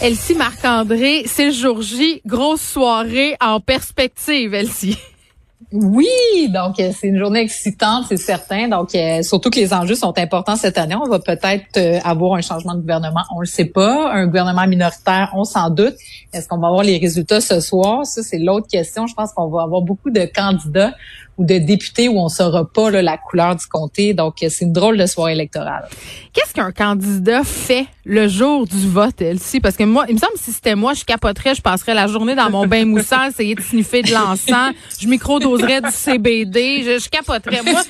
Elsie Marc-André, c'est jour J, grosse soirée en perspective, Elsie. Oui, donc euh, c'est une journée excitante, c'est certain. Donc euh, surtout que les enjeux sont importants cette année. On va peut-être euh, avoir un changement de gouvernement, on le sait pas. Un gouvernement minoritaire, on s'en doute. Est-ce qu'on va avoir les résultats ce soir? Ça, c'est l'autre question. Je pense qu'on va avoir beaucoup de candidats ou de députés où on saura pas là, la couleur du comté. Donc, c'est une drôle de soirée électorale. Qu'est-ce qu'un candidat fait le jour du vote, Elsie? Parce que moi, il me semble que si c'était moi, je capoterais, je passerais la journée dans mon bain moussant, essayer de sniffer de l'encens, je micro-doserais du CBD, je, je capoterais. Moi,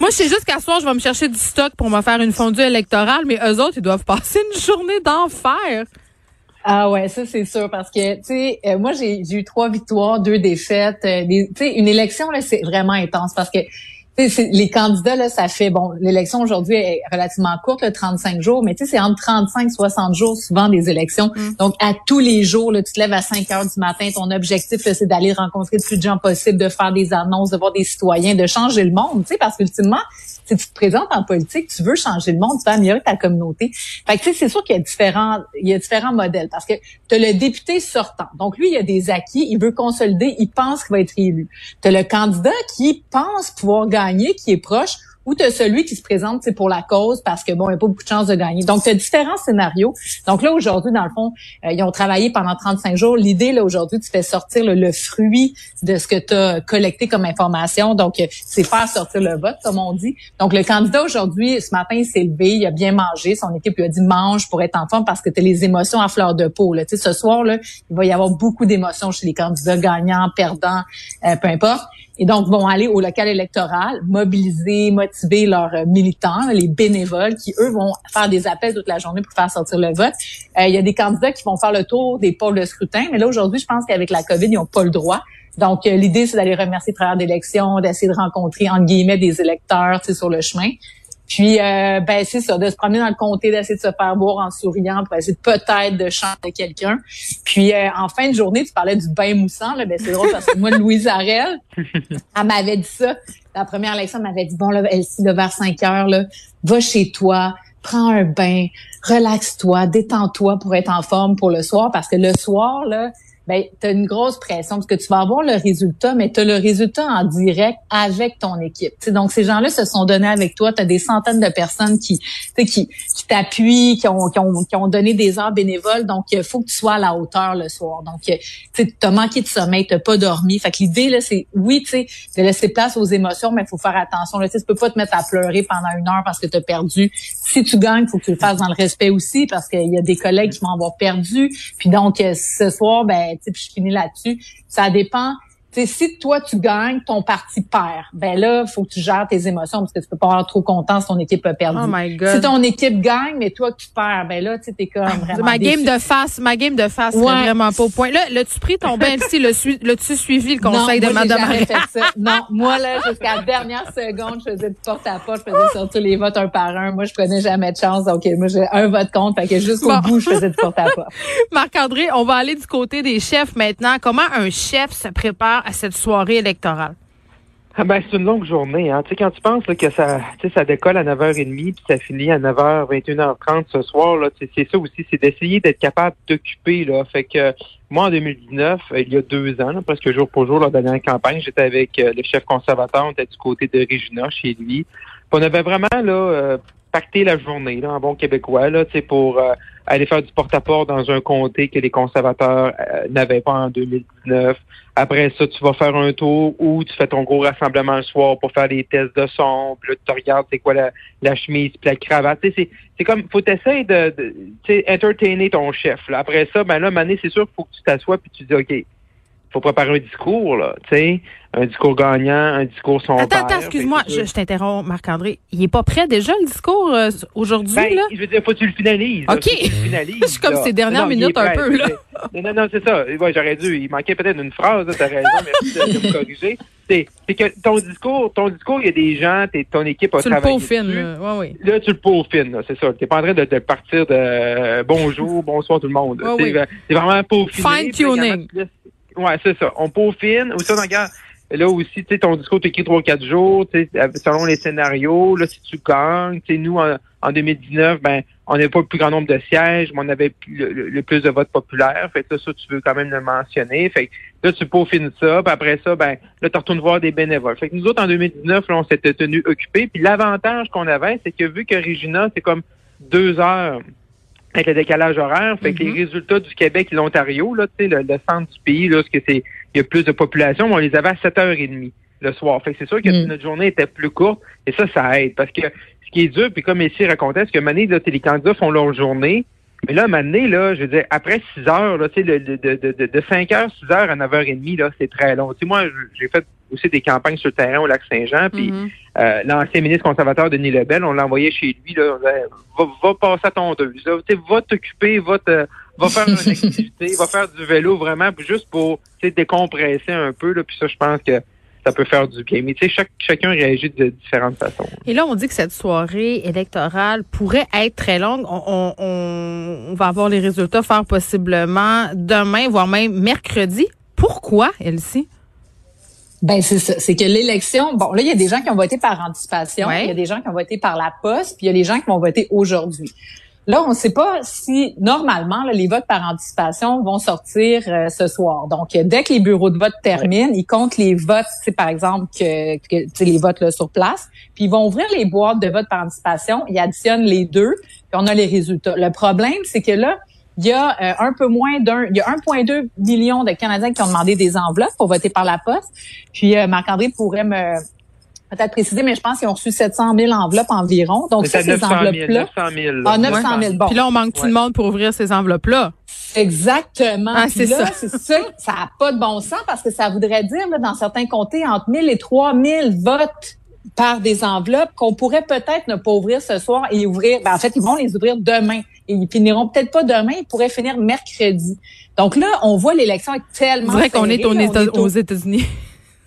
moi, je sais juste qu'à soir, je vais me chercher du stock pour me faire une fondue électorale, mais eux autres, ils doivent passer une journée d'enfer. Ah ouais, ça c'est sûr parce que tu sais, euh, moi j'ai eu trois victoires, deux défaites. Euh, tu sais, une élection là, c'est vraiment intense parce que les candidats, là, ça fait, bon, l'élection aujourd'hui est relativement courte, le 35 jours, mais tu sais, c'est entre 35 et 60 jours souvent des élections. Mm. Donc, à tous les jours, là, tu te lèves à 5 heures du matin, ton objectif, c'est d'aller rencontrer le plus de gens possible, de faire des annonces, de voir des citoyens, de changer le monde, tu sais, parce qu'ultimement, si tu te présentes en politique, tu veux changer le monde, tu veux améliorer ta communauté. Fait que tu sais, c'est sûr qu'il y a différents, il y a différents modèles parce que tu as le député sortant. Donc lui, il a des acquis, il veut consolider, il pense qu'il va être élu. Tu as le candidat qui pense pouvoir gagner, qui est proche ou tu as celui qui se présente pour la cause parce que bon, il n'y a pas beaucoup de chances de gagner. Donc tu as différents scénarios. Donc là aujourd'hui dans le fond, euh, ils ont travaillé pendant 35 jours. L'idée là aujourd'hui, tu fais sortir le fruit de ce que tu as collecté comme information. Donc euh, c'est faire sortir le vote comme on dit. Donc le candidat aujourd'hui ce matin, il s'est levé, il a bien mangé, son équipe lui a dit mange pour être en forme parce que tu as les émotions à fleur de peau là. Tu sais ce soir là, il va y avoir beaucoup d'émotions chez les candidats gagnants, perdants, euh, peu importe et donc vont aller au local électoral, mobiliser, motiver leurs euh, militants, les bénévoles, qui eux vont faire des appels toute la journée pour faire sortir le vote. Euh, il y a des candidats qui vont faire le tour des pôles de scrutin, mais là aujourd'hui, je pense qu'avec la COVID, ils n'ont pas le droit. Donc euh, l'idée, c'est d'aller remercier le travailleurs d'élection, d'essayer de rencontrer entre guillemets des électeurs, sur le chemin. Puis, euh, ben c'est ça, de se promener dans le comté, d'essayer de se faire boire en souriant pour essayer peut-être de chanter quelqu'un. Puis, euh, en fin de journée, tu parlais du bain moussant. Là, ben c'est drôle parce que moi, Louise Arel, elle m'avait dit ça. La première élection, elle m'avait dit, bon, là, Elsie, le vers 5 heures, là, va chez toi, prends un bain, relaxe-toi, détends-toi pour être en forme pour le soir. Parce que le soir, là, ben tu as une grosse pression parce que tu vas avoir le résultat, mais tu as le résultat en direct avec ton équipe. donc, ces gens-là se sont donnés avec toi. Tu as des centaines de personnes qui qui, qui t'appuient, qui ont, qui, ont, qui ont donné des heures bénévoles. Donc, il faut que tu sois à la hauteur le soir. Donc, tu as manqué de sommeil, tu pas dormi. Fait que l'idée, là, c'est, oui, tu sais, de laisser place aux émotions, mais il faut faire attention. Là, tu peux pas te mettre à pleurer pendant une heure parce que tu as perdu. Si tu gagnes, faut que tu le fasses dans le respect aussi parce qu'il y a des collègues qui vont avoir perdu. Puis donc, ce soir, ben puis je finis là-dessus. Ça dépend si toi tu gagnes, ton parti perd, ben là, faut que tu gères tes émotions parce que tu peux pas avoir trop content si ton équipe a perdu. Oh my God. Si ton équipe gagne, mais toi tu perds, ben là, tu es comme ah, vraiment. Ma game de face, ma game de face, ouais. vraiment pas au point. Là, l'as-tu pris ton bain? Si l'as-tu suivi le conseil de Madame Non, moi là, jusqu'à la dernière seconde, je faisais du porte à porte, je faisais sortir les votes un par un. Moi, je prenais jamais de chance. Donc, moi, j'ai un vote contre, fait que jusqu'au bout, je faisais du porte à porte. Marc-André, on va aller du côté des chefs maintenant. Comment un chef se prépare à cette soirée électorale? Ah ben, c'est une longue journée. Hein. Tu sais, quand tu penses que ça, ça décolle à 9h30 puis ça finit à 9h, 21h30 ce soir, là, c'est ça aussi, c'est d'essayer d'être capable d'occuper. Là. Fait que moi, en 2019, il y a deux ans, presque jour pour jour, la dernière campagne, j'étais avec euh, le chef conservateur, on était du côté de Regina, chez lui. on avait vraiment là euh, pacter la journée, là, en bon québécois, là, pour euh, aller faire du porte-à-porte dans un comté que les conservateurs euh, n'avaient pas en 2019. Après ça, tu vas faire un tour où tu fais ton gros rassemblement le soir pour faire des tests de son. Puis là, tu regardes c'est quoi la, chemise puis la cravate. C'est, c'est comme, faut t'essayer de, de entertainer ton chef. Là. Après ça, ben là, Mané, c'est sûr qu'il faut que tu t'assoies puis tu dis, OK, faut préparer un discours, là, tu sais, un discours gagnant, un discours son Attends, attends, excuse-moi, je, t'interromps, Marc-André. Il est pas prêt déjà, le discours, euh, aujourd'hui, ben, là? Je veux dire, faut que tu le finalises. OK. je suis comme ces dernières minutes un peu, là. Non, non, c'est ça. Ouais, j'aurais dû. Il manquait peut-être une phrase, t'as raison, merci de me corriger. C'est, que ton discours, ton discours, il y a des gens, ton équipe a tu travaillé. Tu le peaufines, là. Ouais, ouais. Là, tu le peaufines, c'est ça. T'es pas en train de, de partir de euh, bonjour, bonsoir tout le monde. Ouais, c'est vraiment peaufiné. Fine tuning. Ouais, c'est ça. On peaufine. Ou ça, regarde, là aussi, tu sais, ton discours t'écrit trois, quatre jours, tu sais, selon les scénarios, là, si tu gagnes, tu nous, en, 2019, ben, on n'avait pas le plus grand nombre de sièges, mais on avait le, plus de votes populaires. Fait que ça, tu veux quand même le mentionner. Fait que là, tu peaufines ça, puis après ça, ben, là, tu retournes voir des bénévoles. Fait que nous autres, en 2019, là, on s'était tenu occupés. Puis l'avantage qu'on avait, c'est que vu que Regina, c'est comme deux heures avec le décalage horaire. Fait que les mm-hmm. résultats du Québec et l'Ontario, là, tu sais, le, centre du pays, là, que c'est, il y a plus de population, on les avait à 7h30 le soir. Fait que c'est sûr que mm. notre journée était plus courte et ça, ça aide. Parce que ce qui est dur, puis comme ici racontait, c'est que Mané, là, les candidats font leur journée. Mais là, Mané, là, je veux dire, après 6 heures, là, tu sais, de, de, de, de, 5 h 6 heures à 9h30, là, c'est très long. Tu sais, moi, j'ai fait aussi des campagnes sur le terrain au lac Saint-Jean. Puis mm-hmm. euh, l'ancien ministre conservateur Denis Lebel, on l'a envoyé chez lui. Là, va, va passer à ton deux. Va t'occuper, va te va faire une activité, va faire du vélo vraiment, juste pour décompresser un peu. Là, puis ça, je pense que ça peut faire du bien. Mais tu sais, chacun réagit de différentes façons. Et là, on dit que cette soirée électorale pourrait être très longue. On, on, on va avoir les résultats faire possiblement demain, voire même mercredi. Pourquoi, Elsie? Ben c'est ça, c'est que l'élection, bon là il y a des gens qui ont voté par anticipation, il y a des gens qui ont voté par la poste, puis il y a des gens qui vont voter aujourd'hui. Là, on ne sait pas si normalement les votes par anticipation vont sortir euh, ce soir. Donc, dès que les bureaux de vote terminent, ils comptent les votes, c'est par exemple que, que les votes là, sur place, puis ils vont ouvrir les boîtes de vote par anticipation, ils additionnent les deux, puis on a les résultats. Le problème, c'est que là, il y a euh, un peu moins d'un, il y a 1,2 million de Canadiens qui ont demandé des enveloppes pour voter par la poste. Puis euh, Marc-André pourrait me peut-être préciser, mais je pense qu'ils ont reçu 700 000 enveloppes environ. Donc ça, ces enveloppes-là. 900 000. Ah, 900 000. Bon. Puis là, on manque tout le monde pour ouvrir ces enveloppes-là? Exactement. Ah, c'est ça. C'est ça. Ça n'a pas de bon sens parce que ça voudrait dire, là, dans certains comtés, entre 1000 et 3000 votes par des enveloppes qu'on pourrait peut-être ne pas ouvrir ce soir et ouvrir. Ben, en fait, ils vont les ouvrir demain et ils finiront peut-être pas demain, ils pourraient finir mercredi. Donc là, on voit l'élection est tellement. C'est vrai qu'on est, aux États-Unis.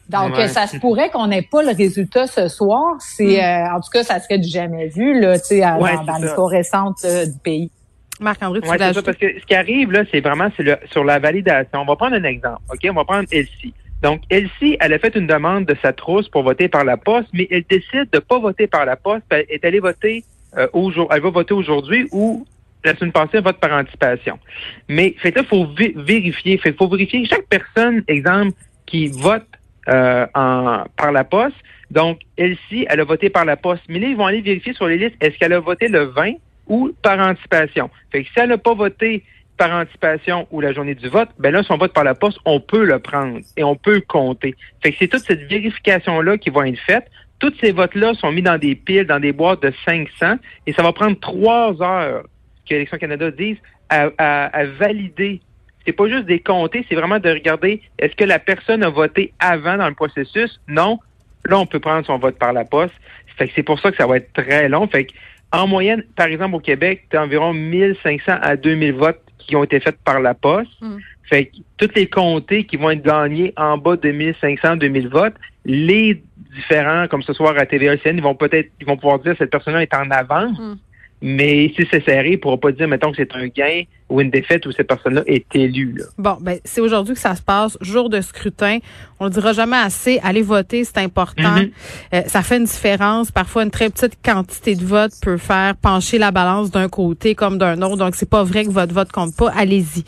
Donc, ça se pourrait qu'on n'ait pas le résultat ce soir. C'est, hmm. euh, en tout cas, ça serait du jamais vu là, tu sais, dans, l'histoire récente euh, du pays. Marc-André, tu ouais, ça, parce que ce qui arrive là, c'est vraiment le, sur la validation. On va prendre un exemple, ok? On va prendre Elsie. Donc, Elsie, elle a fait une demande de sa trousse pour voter par la poste, mais elle décide de pas voter par la poste. Elle est allée voter euh, aujourd'hui. Elle va voter aujourd'hui ou la semaine passée, elle vote par anticipation. Mais fait là, faut vérifier. Fait faut vérifier chaque personne, exemple, qui vote euh, en, par la poste. Donc, Elsie, elle a voté par la poste. Mais là, ils vont aller vérifier sur les listes, est-ce qu'elle a voté le 20 ou par anticipation? Fait que si elle n'a pas voté par anticipation ou la journée du vote, ben là, son vote par la poste, on peut le prendre et on peut compter. Fait que c'est toute cette vérification-là qui va être faite. Tous ces votes-là sont mis dans des piles, dans des boîtes de 500 et ça va prendre trois heures que l'Élection Canada dise à, à, à valider. C'est pas juste des compter, c'est vraiment de regarder est-ce que la personne a voté avant dans le processus? Non. Là, on peut prendre son vote par la poste. Fait que c'est pour ça que ça va être très long. Fait que, en moyenne, par exemple, au Québec, tu as environ 1500 à 2000 votes qui ont été faites par la poste. Hmm. Fait que toutes les comtés qui vont être gagnés en bas de 1500, 2000 votes, les différents, comme ce soir à TVLCN, ils vont peut-être, ils vont pouvoir dire cette personne-là est en avance. Hmm. Mais si c'est serré, il pourra pas dire, mettons, que c'est un gain ou une défaite où cette personne-là est élue. Bon, ben c'est aujourd'hui que ça se passe, jour de scrutin. On ne dira jamais assez. Allez voter, c'est important. Mm-hmm. Euh, ça fait une différence. Parfois, une très petite quantité de vote peut faire pencher la balance d'un côté comme d'un autre. Donc, c'est pas vrai que votre vote compte pas. Allez-y.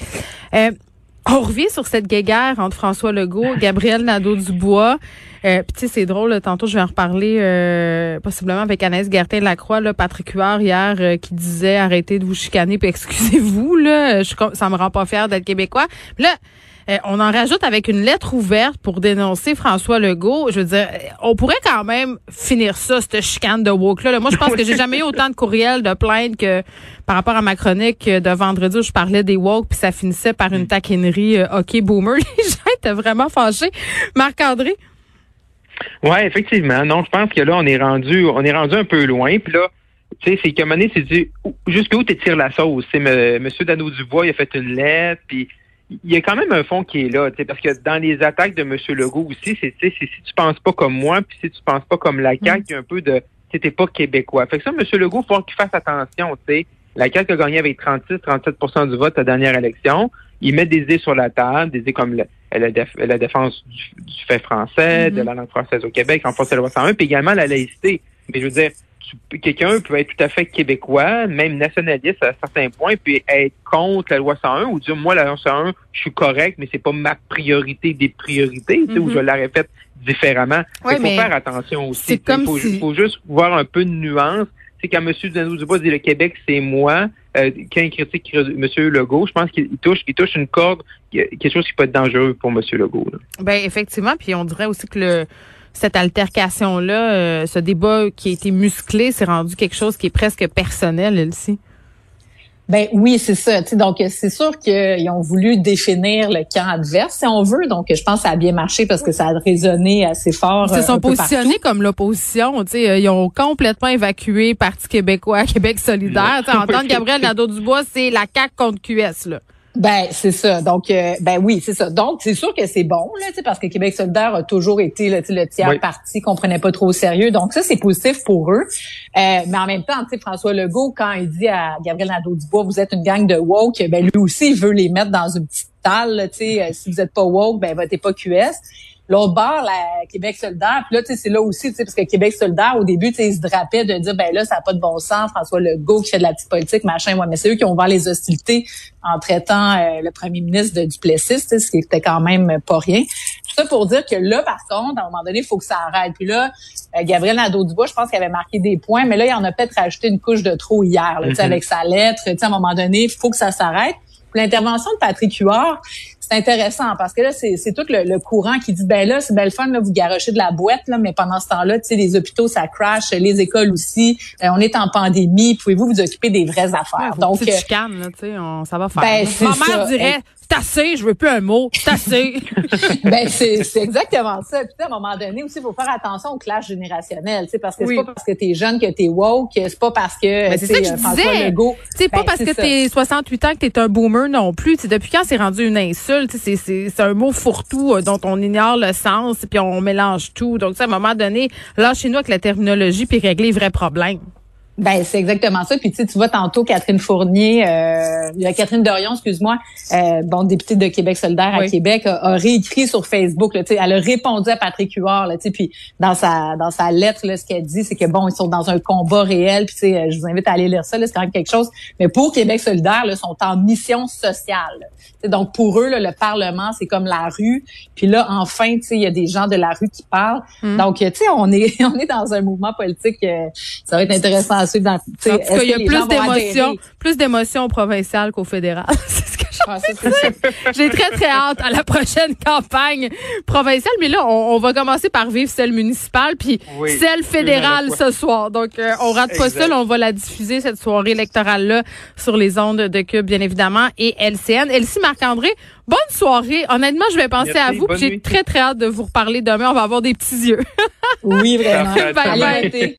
Euh, On revient sur cette guéguerre entre François Legault, Gabriel Nadeau-Dubois. Euh, Puis tu sais, c'est drôle, tantôt je vais en reparler euh, possiblement avec Anaïs Gertin-Lacroix, Patrick Huard hier, euh, qui disait arrêtez de vous chicaner excusez-vous, là, je, ça me rend pas fier d'être québécois. Là, on en rajoute avec une lettre ouverte pour dénoncer François Legault. Je veux dire, on pourrait quand même finir ça, cette chicane de woke-là. Moi, je pense que j'ai jamais eu autant de courriels de plaintes que par rapport à ma chronique de vendredi où je parlais des woke, puis ça finissait par une taquinerie euh, OK boomer. Les gens étaient vraiment fâchés. Marc-André? Ouais, effectivement. Non, je pense que là, on est rendu, on est rendu un peu loin. Puis là, tu sais, c'est qu'à un moment donné, c'est dit, jusqu'où tu tires la sauce? C'est Monsieur Dano Dubois, il a fait une lettre, puis il y a quand même un fond qui est là, parce que dans les attaques de M. Legault aussi, c'est si tu penses pas comme moi, puis si tu penses pas comme la CAQ, il y a un peu de t'es pas québécois. Fait que ça, M. Legault, il faut qu'il fasse attention, tu sais. La CAQ a gagné avec 36-37% du vote à la dernière élection. Il met des idées sur la table, des idées comme la, défense du, fait français, de mm-hmm. la langue française au Québec, en France, la loi 101, puis également la laïcité. Mais je veux dire, quelqu'un peut être tout à fait québécois, même nationaliste à certains points, puis être contre la loi 101 ou dire moi la loi 101, je suis correct, mais c'est pas ma priorité des priorités, tu sais, ou je la répète différemment. il faut faire attention aussi. Il faut, faut, juste voir un peu de nuance. C'est quand M. Dubois dit le Québec, c'est moi. Euh, quand il critique M. Legault, je pense qu'il touche, il touche une corde, quelque chose qui peut être dangereux pour M. Legault. Ben effectivement, puis on dirait aussi que le cette altercation-là, euh, ce débat qui a été musclé, c'est rendu quelque chose qui est presque personnel, Elsie. Ben oui, c'est ça. donc c'est sûr qu'ils ont voulu définir le camp adverse, si on veut. Donc je pense que ça a bien marché parce que ça a résonné assez fort. Ils se sont positionnés comme l'opposition. Ils ont complètement évacué Parti québécois, Québec solidaire. entendre Gabriel Nadeau-Dubois, c'est la CAQ contre QS. Là. Ben c'est ça. Donc euh, ben oui, c'est ça. Donc c'est sûr que c'est bon là, parce que Québec solidaire a toujours été là, le tiers parti qu'on prenait pas trop au sérieux. Donc ça c'est positif pour eux. Euh, mais en même temps, tu sais François Legault quand il dit à Gabriel Nadeau-Dubois vous êtes une gang de woke, ben lui aussi il veut les mettre dans une petite talle, tu sais euh, si vous êtes pas woke, ben votez pas QS. L'autre bord, la Québec solidaire, puis là, tu sais, c'est là aussi, tu sais, parce que Québec solidaire, au début, tu sais, ils se drapaient de dire, ben là, ça n'a pas de bon sens, François Legault qui fait de la petite politique, machin, ouais, mais c'est eux qui ont ouvert les hostilités en traitant euh, le premier ministre de Duplessis, ce qui était quand même pas rien. Tout ça pour dire que là, par contre, à un moment donné, il faut que ça arrête. Puis là, euh, Gabriel Nadeau-Dubois, je pense qu'il avait marqué des points, mais là, il en a peut-être rajouté une couche de trop hier, là, sais, mm-hmm. avec sa lettre. Tu sais, à un moment donné, il faut que ça s'arrête. L'intervention de Patrick Huard, c'est intéressant parce que là, c'est, tout le, courant qui dit, ben là, c'est belle fun, là, vous garochez de la boîte, là, mais pendant ce temps-là, tu sais, les hôpitaux, ça crash, les écoles aussi, euh, on est en pandémie, pouvez-vous vous occuper des vraies affaires? Donc, euh, là, tu sais, ça va faire. Ben, Ma mère dirait, c'est assez, je veux plus un mot, c'est assez. ben c'est c'est exactement ça. Puis à un moment donné aussi, il faut faire attention au clash générationnel, tu sais parce que c'est pas parce que t'es jeune que t'es woke, c'est pas parce que c'est ça que je disais. C'est pas ben, parce que t'es 68 ans que t'es un boomer non plus. T'sais, depuis quand c'est rendu une insulte, c'est c'est c'est un mot fourre-tout euh, dont on ignore le sens puis on mélange tout. Donc à un moment donné, lâchez-nous avec la terminologie puis régler les vrais problèmes. Ben c'est exactement ça. Puis tu sais, tu vois tantôt Catherine Fournier, euh, Catherine Dorion, excuse-moi, euh, bon députée de Québec solidaire à Québec, a, réécrit sur Facebook. Là, elle a répondu à Patrick Huard. Là, puis dans sa dans sa lettre, là, ce qu'elle dit, c'est que bon, ils sont dans un combat réel. Puis tu sais, je vous invite à aller lire ça. C'est quand même quelque chose. Mais pour Québec solidaire, là, sont en mission sociale. donc pour eux, là, le Parlement, c'est comme la rue. Puis là, enfin, tu sais, il y a des gens de la rue qui parlent. Mm. Donc tu sais, on est on est dans un mouvement politique. Euh, ça va être intéressant dans, en tout cas, il y a plus d'émotions, plus d'émotions au provincial qu'au fédéral. c'est ce que ah, J'ai très, très hâte à la prochaine campagne provinciale. Mais là, on, va commencer par vivre celle municipale, puis celle fédérale ce soir. Donc, euh, on rate pas ça. on va la diffuser, cette soirée électorale-là, sur les ondes de Cube, bien évidemment, et LCN. Elsie Marc-André, bonne soirée. Honnêtement, je vais penser à vous. J'ai très, très hâte de vous reparler demain. On va avoir des petits yeux. oui, vraiment. bye, bye.